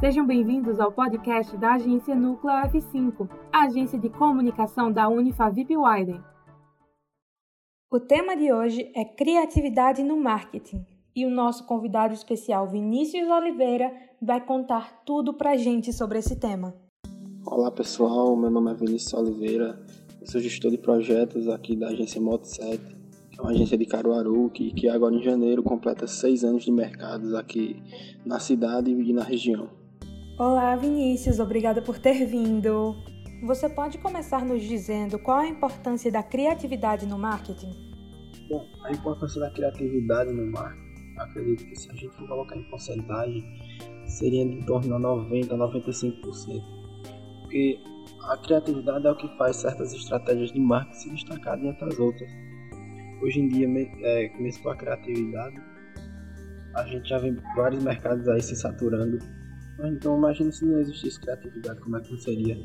Sejam bem-vindos ao podcast da agência Núcleo F5, a agência de comunicação da Unifavip Widen. O tema de hoje é criatividade no marketing e o nosso convidado especial Vinícius Oliveira vai contar tudo pra gente sobre esse tema. Olá pessoal, meu nome é Vinícius Oliveira, eu sou gestor de projetos aqui da agência Moto7, que é uma agência de Caruaru que, que agora em janeiro completa seis anos de mercados aqui na cidade e na região. Olá, Vinícius, obrigada por ter vindo. Você pode começar nos dizendo qual a importância da criatividade no marketing? Bom, a importância da criatividade no marketing, acredito que se a gente for colocar em porcentagem, seria em torno de 90 a 95%. Porque a criatividade é o que faz certas estratégias de marketing se destacarem entre as outras. Hoje em dia, é, mesmo com a criatividade, a gente já vê vários mercados aí se saturando então imagine se não existisse criatividade, como é que seria?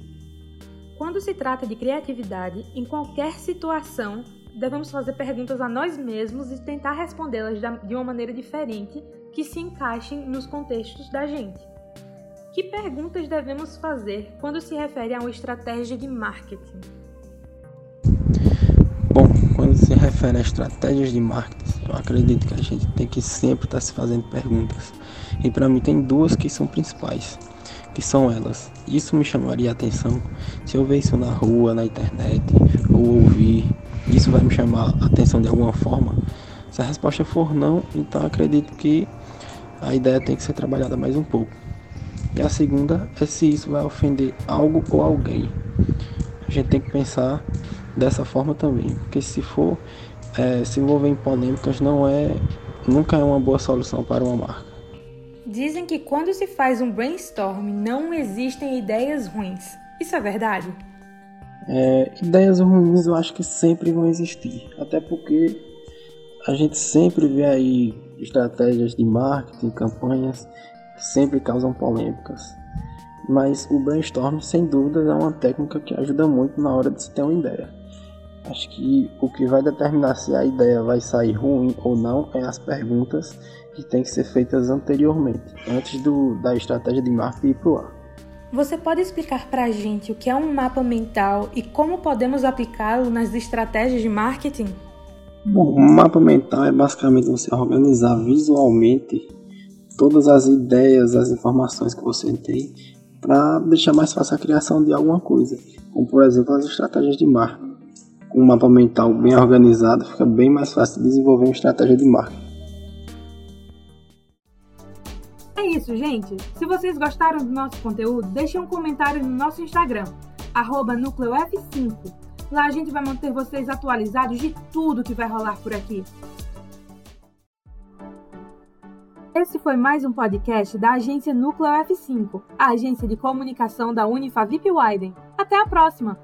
Quando se trata de criatividade, em qualquer situação, devemos fazer perguntas a nós mesmos e tentar respondê-las de uma maneira diferente que se encaixem nos contextos da gente. Que perguntas devemos fazer quando se refere a uma estratégia de marketing? Bom, quando se refere a estratégias de marketing, eu acredito que a gente tem que sempre estar se fazendo perguntas e para mim tem duas que são principais, que são elas. Isso me chamaria a atenção se eu ver isso na rua, na internet, ou ouvir. Isso vai me chamar a atenção de alguma forma? Se a resposta for não, então acredito que a ideia tem que ser trabalhada mais um pouco. E a segunda é se isso vai ofender algo ou alguém. A gente tem que pensar dessa forma também, porque se for é, se envolver em polêmicas não é nunca é uma boa solução para uma marca. Dizem que quando se faz um brainstorm não existem ideias ruins. Isso é verdade? É, ideias ruins eu acho que sempre vão existir. Até porque a gente sempre vê aí estratégias de marketing, campanhas que sempre causam polêmicas. Mas o brainstorm, sem dúvida, é uma técnica que ajuda muito na hora de se ter uma ideia. Acho que o que vai determinar se a ideia vai sair ruim ou não é as perguntas que têm que ser feitas anteriormente, antes do, da estratégia de marketing ir para o ar. Você pode explicar para a gente o que é um mapa mental e como podemos aplicá-lo nas estratégias de marketing? Bom, um mapa mental é basicamente você organizar visualmente todas as ideias, as informações que você tem para deixar mais fácil a criação de alguma coisa, como por exemplo as estratégias de marketing. Um mapa mental bem organizado, fica bem mais fácil de desenvolver uma estratégia de marketing. É isso, gente. Se vocês gostaram do nosso conteúdo, deixem um comentário no nosso Instagram, NúcleoF5. Lá a gente vai manter vocês atualizados de tudo que vai rolar por aqui. Esse foi mais um podcast da agência Núcleo F5, a agência de comunicação da Unifavip Widen. Até a próxima!